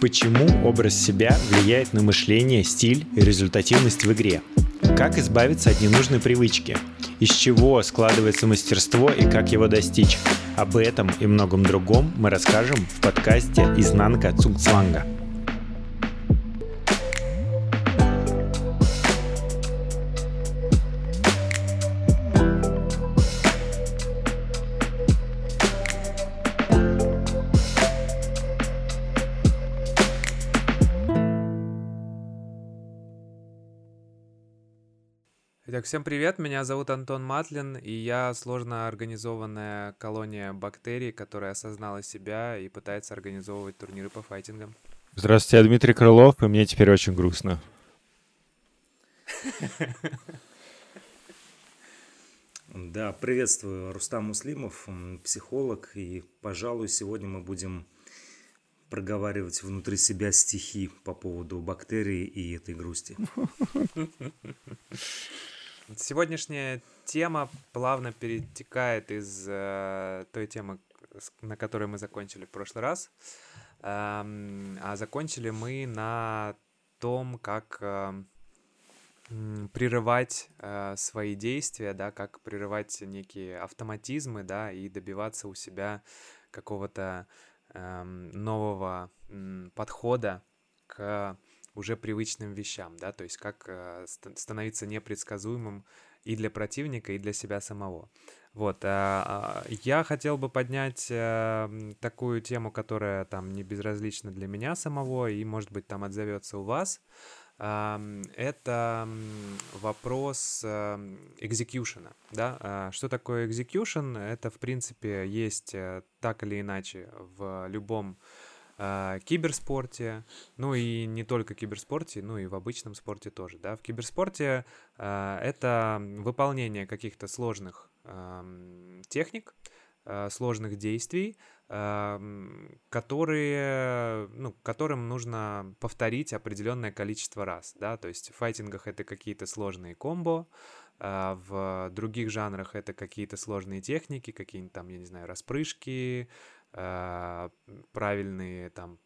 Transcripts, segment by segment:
Почему образ себя влияет на мышление, стиль и результативность в игре? Как избавиться от ненужной привычки? Из чего складывается мастерство и как его достичь? Об этом и многом другом мы расскажем в подкасте «Изнанка Цугцванга». Всем привет, меня зовут Антон Матлин, и я сложно организованная колония бактерий, которая осознала себя и пытается организовывать турниры по файтингам. Здравствуйте, я Дмитрий Крылов, и мне теперь очень грустно. Да, приветствую, Рустам Муслимов, психолог, и, пожалуй, сегодня мы будем проговаривать внутри себя стихи по поводу бактерий и этой грусти. Сегодняшняя тема плавно перетекает из э, той темы, на которой мы закончили в прошлый раз. Эм, а закончили мы на том, как э, прерывать э, свои действия, да, как прерывать некие автоматизмы, да, и добиваться у себя какого-то э, нового э, подхода к уже привычным вещам, да, то есть как э, становиться непредсказуемым и для противника, и для себя самого. Вот, а, а, я хотел бы поднять э, такую тему, которая там не безразлична для меня самого и, может быть, там отзовется у вас. Это вопрос экзекьюшена, да. А, что такое execution? Это, в принципе, есть э, так или иначе в любом э, киберспорте, ну и не только киберспорте, ну и в обычном спорте тоже, да. В киберспорте э, это выполнение каких-то сложных э, техник, сложных действий, которые, ну, которым нужно повторить определенное количество раз, да, то есть в файтингах это какие-то сложные комбо, а в других жанрах это какие-то сложные техники, какие-нибудь там, я не знаю, распрыжки, правильные там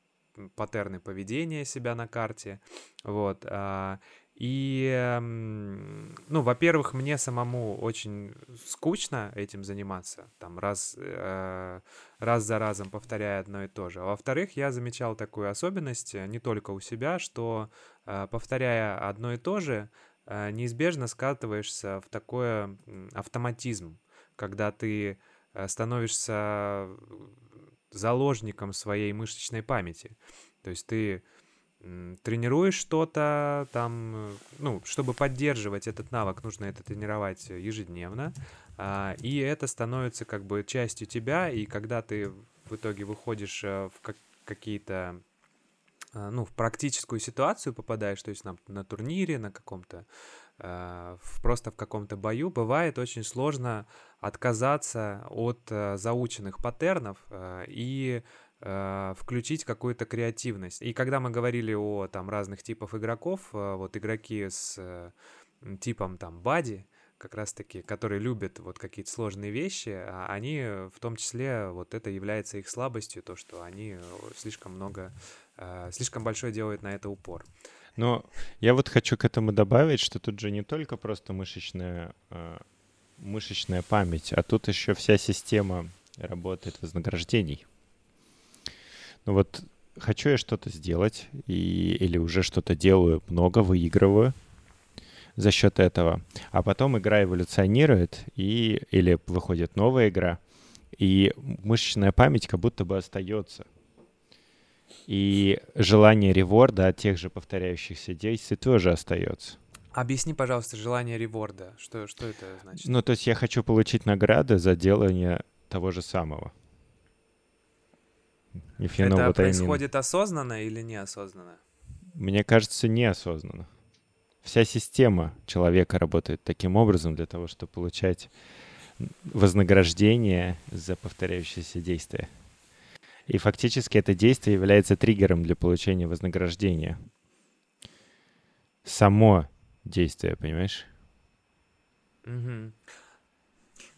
паттерны поведения себя на карте, вот, а, и, ну, во-первых, мне самому очень скучно этим заниматься, там, раз, э, раз за разом повторяя одно и то же. А во-вторых, я замечал такую особенность э, не только у себя, что, повторяя одно и то же, неизбежно скатываешься в такой автоматизм, когда ты становишься заложником своей мышечной памяти. То есть ты тренируешь что-то там, ну, чтобы поддерживать этот навык, нужно это тренировать ежедневно, а, и это становится как бы частью тебя, и когда ты в итоге выходишь э, в как какие-то ну, в практическую ситуацию попадаешь, то есть на, на турнире, на каком-то Э, в, просто в каком-то бою, бывает очень сложно отказаться от э, заученных паттернов э, и включить какую-то креативность. И когда мы говорили о там разных типах игроков, вот игроки с типом там бади, как раз-таки, которые любят вот какие-то сложные вещи, а они в том числе, вот это является их слабостью, то, что они слишком много, слишком большой делают на это упор. Но я вот хочу к этому добавить, что тут же не только просто мышечная, э, мышечная память, а тут еще вся система работает вознаграждений. Ну вот хочу я что-то сделать, и, или уже что-то делаю много, выигрываю за счет этого. А потом игра эволюционирует, и, или выходит новая игра, и мышечная память как будто бы остается — и желание реворда от тех же повторяющихся действий тоже остается. Объясни, пожалуйста, желание реворда. Что, что это значит? Ну, то есть я хочу получить награды за делание того же самого. это происходит осознанно или неосознанно? Мне кажется, неосознанно. Вся система человека работает таким образом для того, чтобы получать вознаграждение за повторяющиеся действия. И фактически это действие является триггером для получения вознаграждения. Само действие, понимаешь? Угу.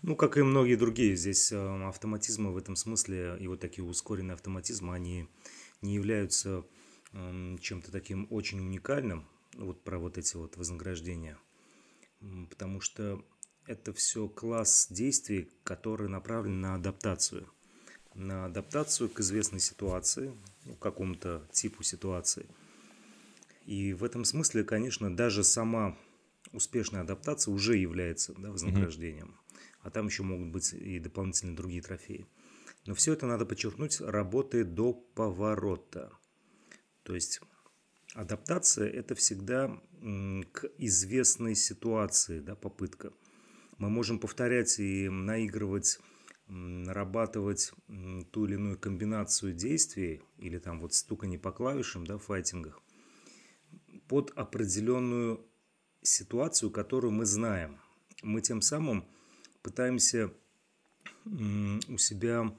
Ну, как и многие другие, здесь э, автоматизмы в этом смысле, и вот такие ускоренные автоматизмы, они не являются чем-то таким очень уникальным, вот про вот эти вот вознаграждения, потому что это все класс действий, который направлен на адаптацию. На адаптацию к известной ситуации, ну, какому-то типу ситуации. И в этом смысле, конечно, даже сама успешная адаптация уже является да, вознаграждением. Mm-hmm. А там еще могут быть и дополнительные другие трофеи. Но все это, надо подчеркнуть, работает до поворота. То есть адаптация – это всегда к известной ситуации, да, попытка. Мы можем повторять и наигрывать, нарабатывать ту или иную комбинацию действий или там вот стуканье по клавишам да, в файтингах под определенную ситуацию, которую мы знаем. Мы тем самым пытаемся у себя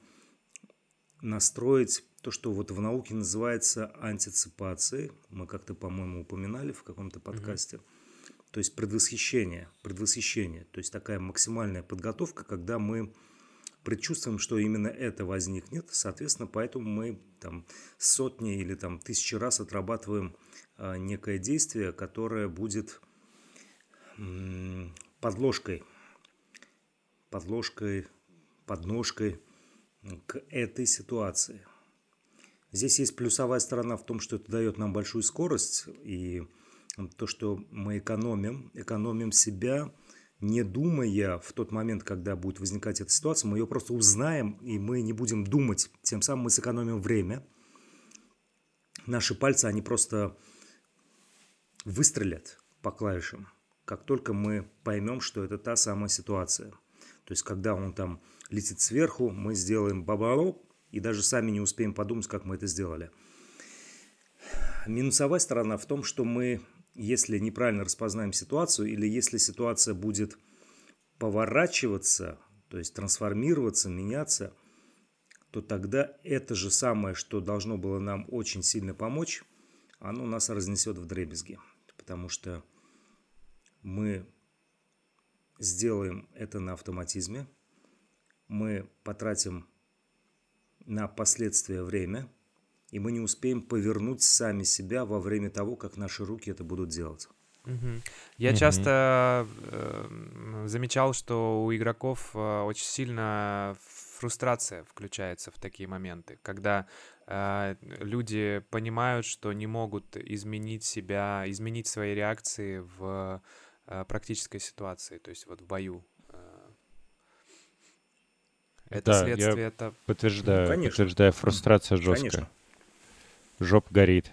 настроить то, что вот в науке называется антиципацией. Мы как-то, по-моему, упоминали в каком-то подкасте. Mm-hmm. То есть предвосхищение, предвосхищение. То есть такая максимальная подготовка, когда мы предчувствуем, что именно это возникнет. Соответственно, поэтому мы там сотни или там тысячи раз отрабатываем а, некое действие, которое будет подложкой, подложкой, подножкой к этой ситуации. Здесь есть плюсовая сторона в том, что это дает нам большую скорость и то, что мы экономим, экономим себя, не думая в тот момент, когда будет возникать эта ситуация, мы ее просто узнаем, и мы не будем думать. Тем самым мы сэкономим время. Наши пальцы, они просто выстрелят по клавишам, как только мы поймем, что это та самая ситуация. То есть, когда он там летит сверху, мы сделаем бабароп, и даже сами не успеем подумать, как мы это сделали. Минусовая сторона в том, что мы, если неправильно распознаем ситуацию, или если ситуация будет поворачиваться, то есть трансформироваться, меняться, то тогда это же самое, что должно было нам очень сильно помочь, оно нас разнесет в дребезги. Потому что мы сделаем это на автоматизме, мы потратим на последствия время, и мы не успеем повернуть сами себя во время того, как наши руки это будут делать. Угу. Я угу. часто э, замечал, что у игроков э, очень сильно фрустрация включается в такие моменты, когда э, люди понимают, что не могут изменить себя, изменить свои реакции в э, практической ситуации, то есть вот в бою. Это да, следствие, я это... Подтверждаю, ну, подтверждаю, фрустрация жесткая. Конечно. Жоп горит.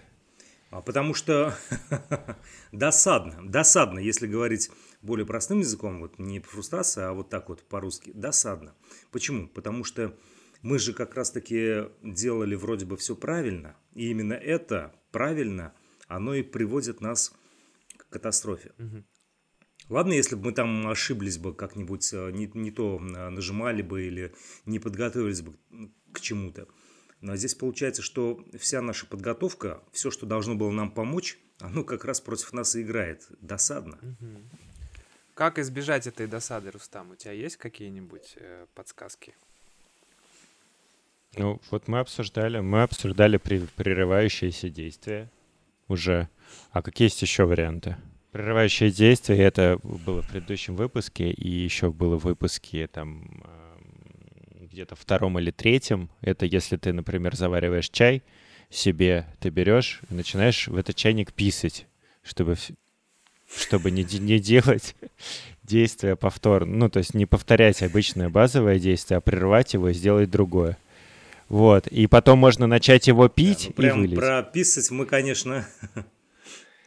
А потому что досадно, досадно, если говорить более простым языком, вот не фрустрация, а вот так вот по-русски, досадно. Почему? Потому что мы же как раз-таки делали вроде бы все правильно, и именно это правильно, оно и приводит нас к катастрофе. Угу. Ладно, если бы мы там ошиблись бы как-нибудь, э, не, не то э, нажимали бы или не подготовились бы к чему-то. Но здесь получается, что вся наша подготовка, все, что должно было нам помочь, оно как раз против нас и играет. Досадно. Как избежать этой досады, Рустам? У тебя есть какие-нибудь э, подсказки? Ну, вот мы обсуждали, мы обсуждали прерывающиеся действия уже. А какие есть еще варианты? Прерывающее действие, это было в предыдущем выпуске, и еще было в выпуске там эм, где-то втором или третьем. Это если ты, например, завариваешь чай себе, ты берешь и начинаешь в этот чайник писать, чтобы, чтобы не, не делать действия повторно. Ну, то есть не повторять обычное базовое действие, а прервать его и сделать другое. Вот. И потом можно начать его пить да, ну, прям и вылить. Про писать мы, конечно,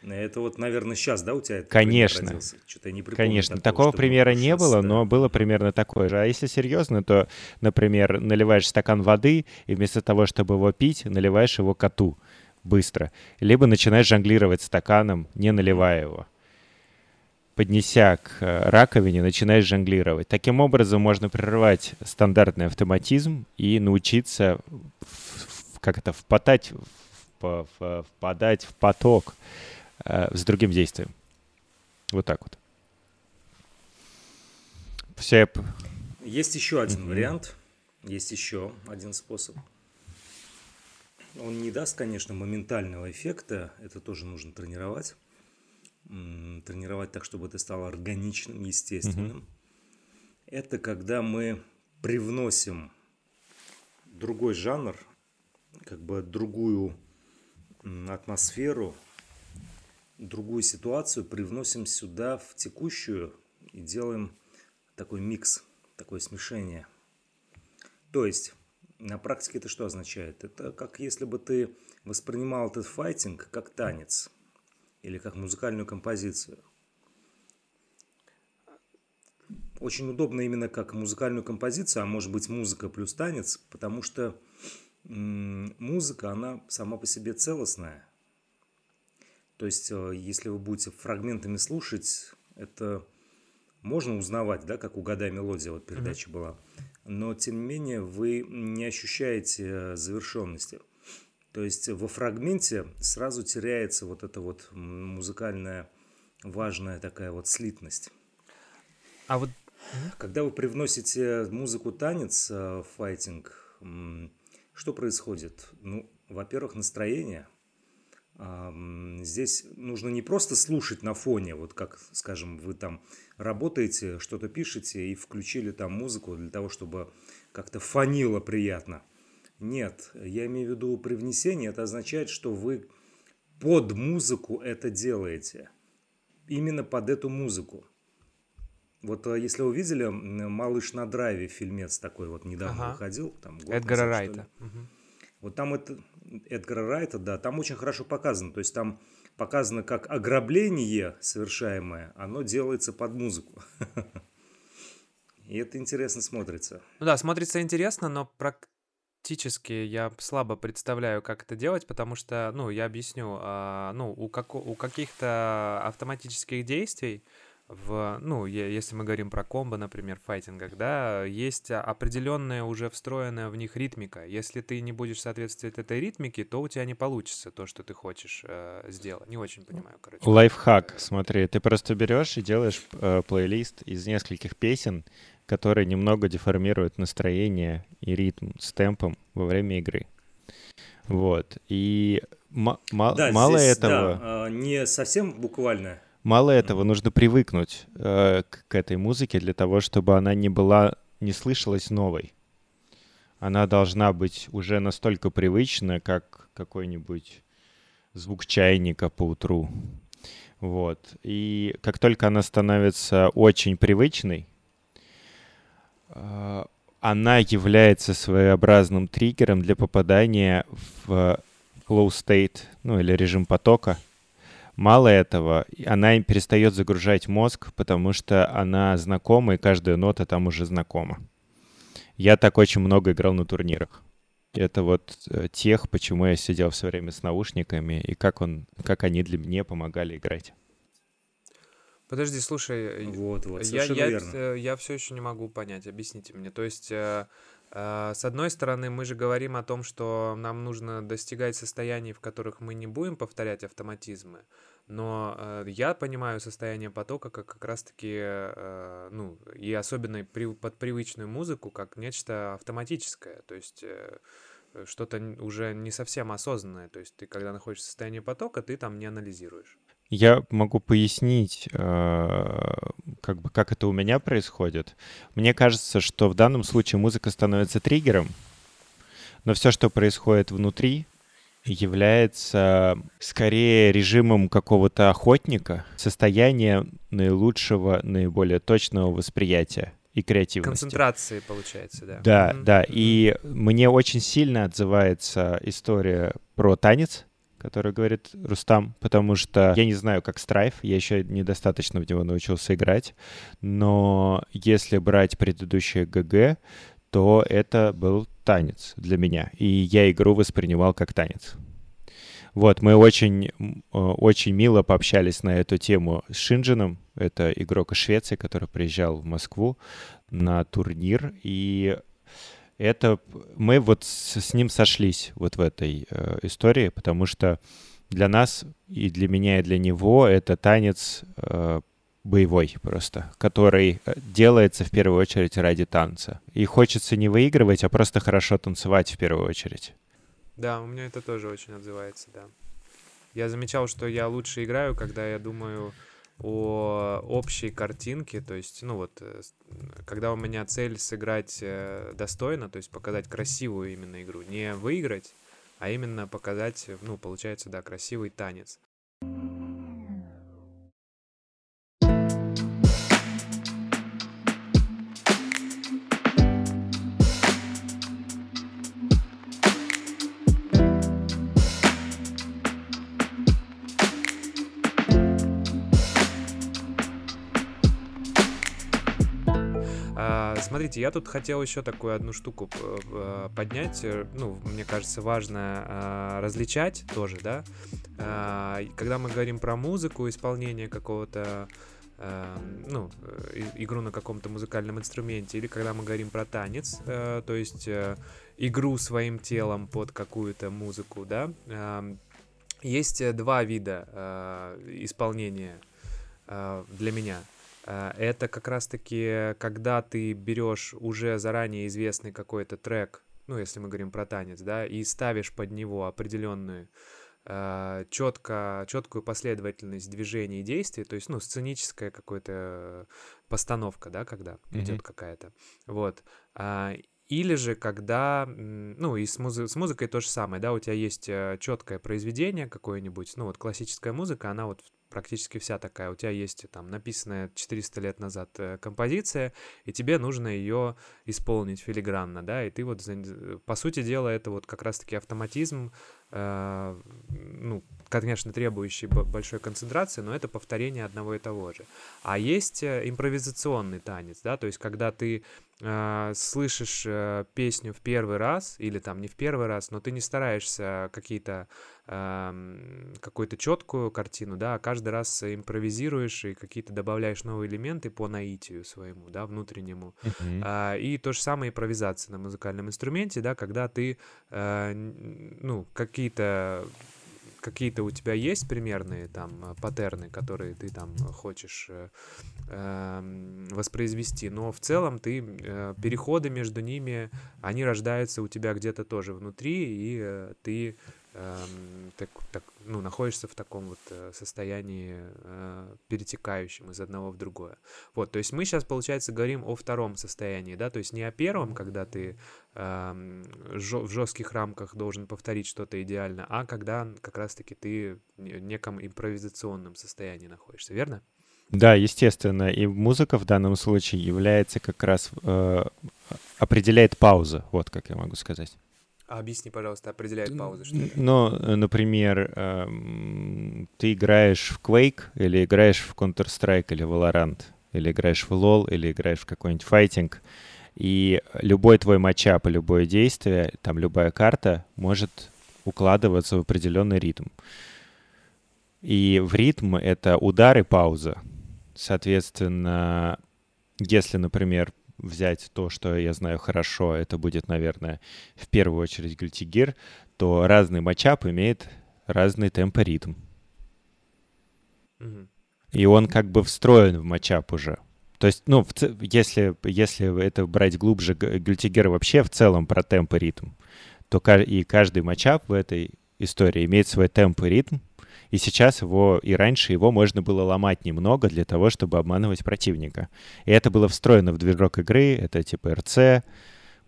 Это вот, наверное, сейчас, да, у тебя это Конечно. Что-то не Конечно. Такого, такого примера не сейчас, было, да. но было примерно такое же. А если серьезно, то, например, наливаешь стакан воды, и вместо того, чтобы его пить, наливаешь его коту быстро. Либо начинаешь жонглировать стаканом, не наливая его. Поднеся к э, раковине, начинаешь жонглировать. Таким образом можно прерывать стандартный автоматизм и научиться как это, впадать, впадать в поток э, с другим действием. Вот так вот. Все... Есть еще один mm-hmm. вариант. Есть еще один способ. Он не даст, конечно, моментального эффекта, это тоже нужно тренировать. Тренировать так, чтобы это стало органичным, естественным. Угу. Это когда мы привносим другой жанр, как бы другую атмосферу, другую ситуацию, привносим сюда в текущую и делаем такой микс, такое смешение. То есть на практике это что означает? Это как если бы ты воспринимал этот файтинг как танец или как музыкальную композицию. Очень удобно именно как музыкальную композицию, а может быть музыка плюс танец, потому что музыка, она сама по себе целостная. То есть, э, если вы будете фрагментами слушать, это можно узнавать, да, как «Угадай мелодия», вот передача mm-hmm. была но тем не менее вы не ощущаете э, завершенности. То есть во фрагменте сразу теряется вот эта вот музыкальная важная такая вот слитность. А вот когда вы привносите музыку танец э, в файтинг, что происходит? Ну, во-первых, настроение. Здесь нужно не просто слушать на фоне, вот как, скажем, вы там работаете, что-то пишете и включили там музыку для того, чтобы как-то фанило приятно. Нет, я имею в виду привнесение, это означает, что вы под музыку это делаете. Именно под эту музыку. Вот э, если вы видели «Малыш на драйве» фильмец такой вот недавно ага. выходил. Там, Эдгара назад, Райта. Угу. Вот там это Эдгара Райта, да, там очень хорошо показано. То есть там показано, как ограбление совершаемое, оно делается под музыку. И это интересно смотрится. Ну да, смотрится интересно, но практически я слабо представляю, как это делать, потому что, ну, я объясню, а, ну, у, как, у каких-то автоматических действий в, ну, если мы говорим про комбо, например, в файтингах, да, есть определенная уже встроенная в них ритмика. Если ты не будешь соответствовать этой ритмике, то у тебя не получится то, что ты хочешь э, сделать. Не очень понимаю, короче. Лайфхак, смотри, ты просто берешь и делаешь э, плейлист из нескольких песен, которые немного деформируют настроение и ритм с темпом во время игры. Вот. И м- да, мало здесь, этого... Да, не совсем буквально Мало этого, нужно привыкнуть э, к, к этой музыке для того, чтобы она не была, не слышалась новой. Она должна быть уже настолько привычна, как какой-нибудь звук чайника по утру. Вот. И как только она становится очень привычной, э, она является своеобразным триггером для попадания в flow state, ну или режим потока, Мало этого, она перестает загружать мозг, потому что она знакома, и каждая нота там уже знакома. Я так очень много играл на турнирах. Это вот э, тех, почему я сидел все время с наушниками, и как, он, как они для меня помогали играть. Подожди, слушай, вот, вот, я, я, я, я все еще не могу понять, объясните мне. То есть э, с одной стороны, мы же говорим о том, что нам нужно достигать состояний, в которых мы не будем повторять автоматизмы, но э, я понимаю состояние потока как как раз-таки, э, ну, и особенно при, под привычную музыку, как нечто автоматическое, то есть э, что-то уже не совсем осознанное, то есть ты, когда находишься в состоянии потока, ты там не анализируешь. Я могу пояснить, э, как бы, как это у меня происходит. Мне кажется, что в данном случае музыка становится триггером, но все, что происходит внутри, является скорее режимом какого-то охотника, состояние наилучшего, наиболее точного восприятия и креативности. Концентрации, получается, да. Да, mm-hmm. да. И мне очень сильно отзывается история про танец, который говорит Рустам, потому что я не знаю, как страйф, я еще недостаточно в него научился играть, но если брать предыдущее ГГ, то это был танец для меня, и я игру воспринимал как танец. Вот, мы очень, очень мило пообщались на эту тему с Шинджином, это игрок из Швеции, который приезжал в Москву на турнир, и это мы вот с, с ним сошлись вот в этой э, истории, потому что для нас и для меня и для него это танец э, боевой просто, который э, делается в первую очередь ради танца. И хочется не выигрывать, а просто хорошо танцевать в первую очередь. Да, у меня это тоже очень отзывается, да. Я замечал, что я лучше играю, когда я думаю о общей картинке, то есть, ну вот, э, когда у меня цель сыграть э, достойно, то есть показать красивую именно игру, не выиграть, а именно показать, ну, получается, да, красивый танец. Смотрите, я тут хотел еще такую одну штуку э, поднять. Э, ну, мне кажется, важно различать тоже, да. Когда мы говорим про музыку, исполнение какого-то ну, игру на каком-то музыкальном инструменте, или когда мы говорим про танец, то есть игру своим телом под какую-то музыку, да, есть два вида исполнения для меня — Э, это как раз-таки, когда ты берешь уже заранее известный какой-то трек, ну, если мы говорим про танец, да, и ставишь под него определенную э, четко, четкую последовательность движений и действий, то есть, ну, сценическая какая-то постановка, да, когда mm-hmm. идет какая-то, вот. А, или же когда, ну и с, музи- с музыкой то же самое, да, у тебя есть э, четкое произведение какое-нибудь, ну вот классическая музыка, она вот практически вся такая. У тебя есть там написанная 400 лет назад э, композиция, и тебе нужно ее исполнить филигранно, да, и ты вот, по сути дела, это вот как раз-таки автоматизм, э, ну, конечно, требующий большой концентрации, но это повторение одного и того же. А есть э, импровизационный танец, да, то есть когда ты э, слышишь э, песню в первый раз, или там не в первый раз, но ты не стараешься какие-то э, какую-то четкую картину, да, а каждый раз импровизируешь и какие-то добавляешь новые элементы по наитию своему, да, внутреннему. Uh-huh. А, и то же самое импровизация на музыкальном инструменте, да, когда ты, э, ну, какие-то какие-то у тебя есть примерные там э, паттерны, которые ты там хочешь э, э, воспроизвести, но в целом ты э, переходы между ними, они рождаются у тебя где-то тоже внутри, и э, ты Эм, так, так, ну, находишься в таком вот э, состоянии э, перетекающем из одного в другое. Вот, то есть мы сейчас, получается, говорим о втором состоянии, да, то есть не о первом, когда ты э, в жестких рамках должен повторить что-то идеально, а когда как раз-таки ты в неком импровизационном состоянии находишься, верно? Да, естественно, и музыка в данном случае является как раз э, определяет паузу, вот как я могу сказать. А объясни, пожалуйста, определяет паузы, что это? Ну, э, например, эм, ты играешь в Quake, или играешь в Counter-Strike, или Valorant, или играешь в LoL, или играешь в какой-нибудь файтинг, и любой твой матчап любое действие, там любая карта может укладываться в определенный ритм. И в ритм — это удар и пауза. Соответственно, если, например, взять то, что я знаю хорошо, это будет, наверное, в первую очередь Gear, то разный матчап имеет разный темп и ритм. Mm-hmm. И он как бы встроен в матчап уже. То есть, ну, в, если, если это брать глубже, Gear вообще в целом про темп и ритм, то и каждый матчап в этой истории имеет свой темп и ритм, и сейчас его, и раньше его можно было ломать немного для того, чтобы обманывать противника. И это было встроено в движок игры, это типа RC,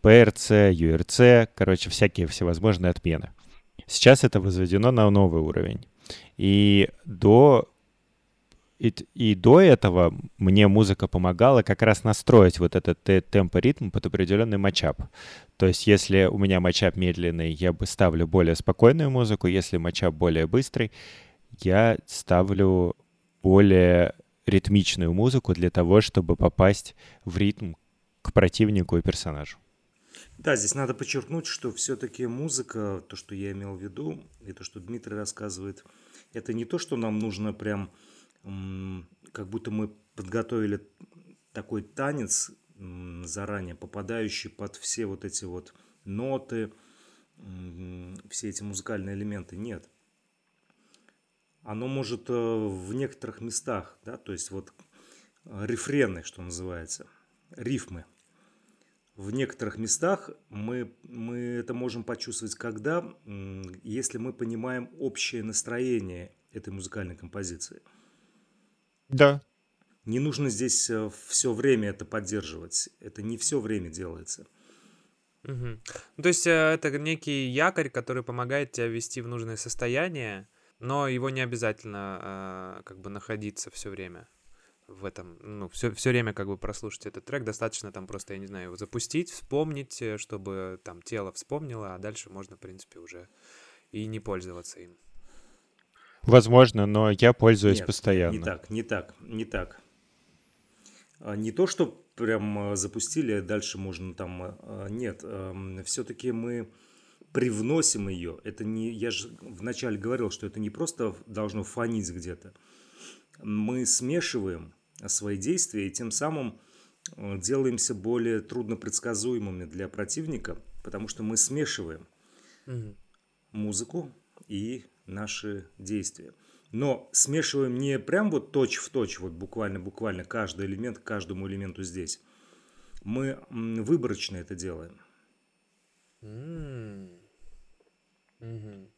PRC, URC, короче, всякие всевозможные отмены. Сейчас это возведено на новый уровень. И до и, и до этого мне музыка помогала как раз настроить вот этот темп и ритм под определенный матчап. То есть если у меня матчап медленный, я бы ставлю более спокойную музыку, если матчап более быстрый, я ставлю более ритмичную музыку для того, чтобы попасть в ритм к противнику и персонажу. Да, здесь надо подчеркнуть, что все-таки музыка, то, что я имел в виду, и то, что Дмитрий рассказывает, это не то, что нам нужно прям, как будто мы подготовили такой танец заранее, попадающий под все вот эти вот ноты, все эти музыкальные элементы. Нет оно может э, в некоторых местах, да, то есть вот э, рефрены, что называется, рифмы. в некоторых местах мы, мы это можем почувствовать, когда, если мы понимаем общее настроение этой музыкальной композиции. Да. Не нужно здесь э, все время это поддерживать. Это не все время делается. Угу. Ну, то есть это некий якорь, который помогает тебя ввести в нужное состояние, но его не обязательно э, как бы находиться все время в этом, ну, все, все время как бы прослушать этот трек, достаточно там просто, я не знаю, его запустить, вспомнить, э, чтобы там тело вспомнило, а дальше можно, в принципе, уже и не пользоваться им. Возможно, но я пользуюсь Нет, постоянно. Не так, не так, не так. А, не то, что прям запустили, а дальше можно там... Нет, эм, все-таки мы привносим ее. Это не... Я же вначале говорил, что это не просто должно фонить где-то. Мы смешиваем свои действия и тем самым э, делаемся более трудно предсказуемыми для противника, потому что мы смешиваем угу. музыку и наши действия. Но смешиваем не прям вот точь в точь, вот буквально-буквально каждый элемент к каждому элементу здесь. Мы выборочно это делаем. Mm. Mm.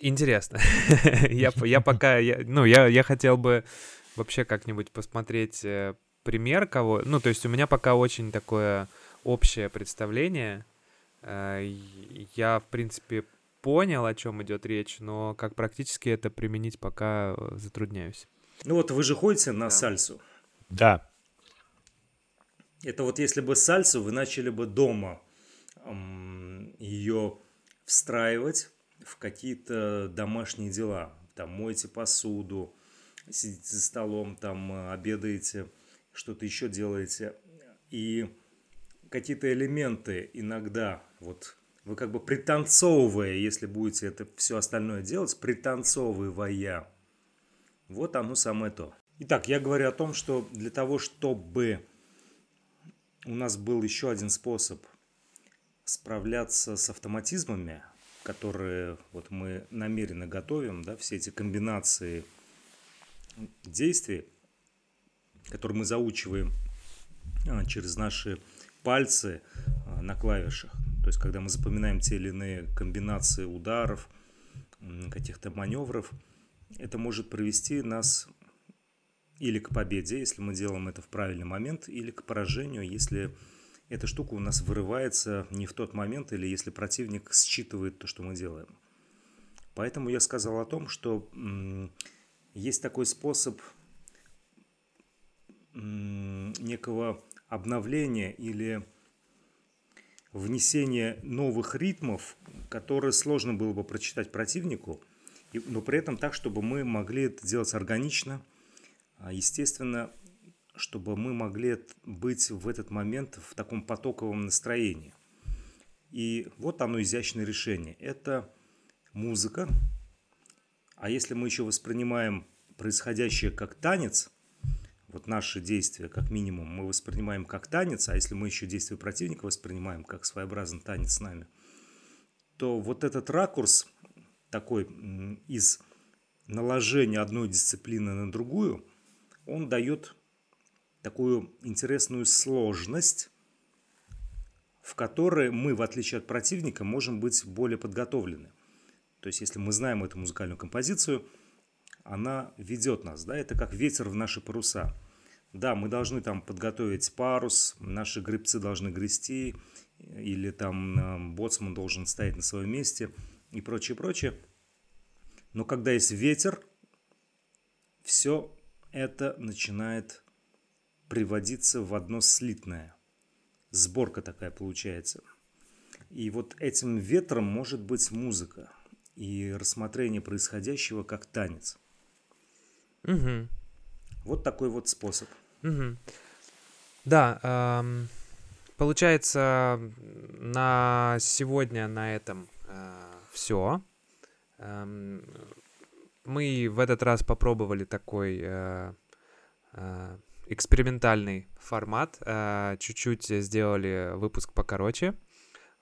Интересно. я, я пока, я, ну, я, я хотел бы вообще как-нибудь посмотреть э, пример кого. Ну, то есть у меня пока очень такое общее представление. Э, я, в принципе, понял, о чем идет речь, но как практически это применить пока э, затрудняюсь. Ну вот вы же ходите на да. сальсу. Да. Это вот если бы сальсу вы начали бы дома ее встраивать в какие-то домашние дела. Там моете посуду, сидите за столом, там э, обедаете, что-то еще делаете. И какие-то элементы иногда, вот вы как бы пританцовывая, если будете это все остальное делать, пританцовывая, вот оно самое то. Итак, я говорю о том, что для того, чтобы у нас был еще один способ справляться с автоматизмами, которые вот мы намеренно готовим, да, все эти комбинации действий, которые мы заучиваем а, через наши пальцы а, на клавишах. То есть, когда мы запоминаем те или иные комбинации ударов, каких-то маневров, это может привести нас или к победе, если мы делаем это в правильный момент, или к поражению, если эта штука у нас вырывается не в тот момент или если противник считывает то, что мы делаем. Поэтому я сказал о том, что есть такой способ некого обновления или внесения новых ритмов, которые сложно было бы прочитать противнику, но при этом так, чтобы мы могли это делать органично, естественно, чтобы мы могли быть в этот момент в таком потоковом настроении. И вот оно изящное решение. Это музыка. А если мы еще воспринимаем происходящее как танец, вот наши действия, как минимум, мы воспринимаем как танец, а если мы еще действия противника воспринимаем как своеобразный танец с нами, то вот этот ракурс такой из наложения одной дисциплины на другую, он дает такую интересную сложность, в которой мы, в отличие от противника, можем быть более подготовлены. То есть, если мы знаем эту музыкальную композицию, она ведет нас, да, это как ветер в наши паруса. Да, мы должны там подготовить парус, наши гребцы должны грести, или там э, боцман должен стоять на своем месте и прочее, прочее. Но когда есть ветер, все это начинает приводиться в одно слитное. Сборка такая получается. И вот этим ветром может быть музыка и рассмотрение происходящего как танец. Угу. Вот такой вот способ. Угу. Да, эм, получается, на сегодня на этом э, все. Эм, мы в этот раз попробовали такой э, э, экспериментальный формат. Э, чуть-чуть сделали выпуск покороче.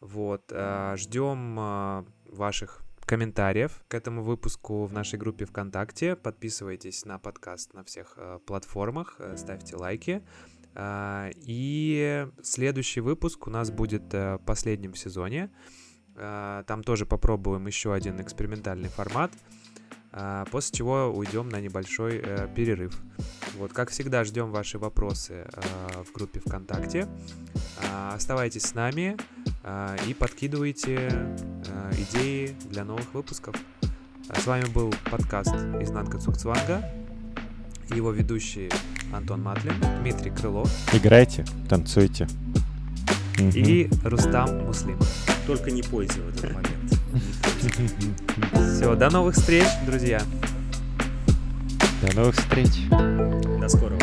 Вот. Э, ждем э, ваших комментариев к этому выпуску в нашей группе ВКонтакте. Подписывайтесь на подкаст на всех э, платформах, э, ставьте лайки. Э, и следующий выпуск у нас будет э, в последнем сезоне. Э, там тоже попробуем еще один экспериментальный формат. Э, после чего уйдем на небольшой э, перерыв. Вот, как всегда, ждем ваши вопросы э, в группе ВКонтакте. Э, оставайтесь с нами э, и подкидывайте э, идеи для новых выпусков. А С вами был подкаст «Изнанка Цукцванга» его ведущие Антон Матлин, Дмитрий Крылов Играйте, танцуйте. И Рустам Муслим. Только не пойте в этот момент. Все, до новых встреч, друзья! До новых встреч. До скорого.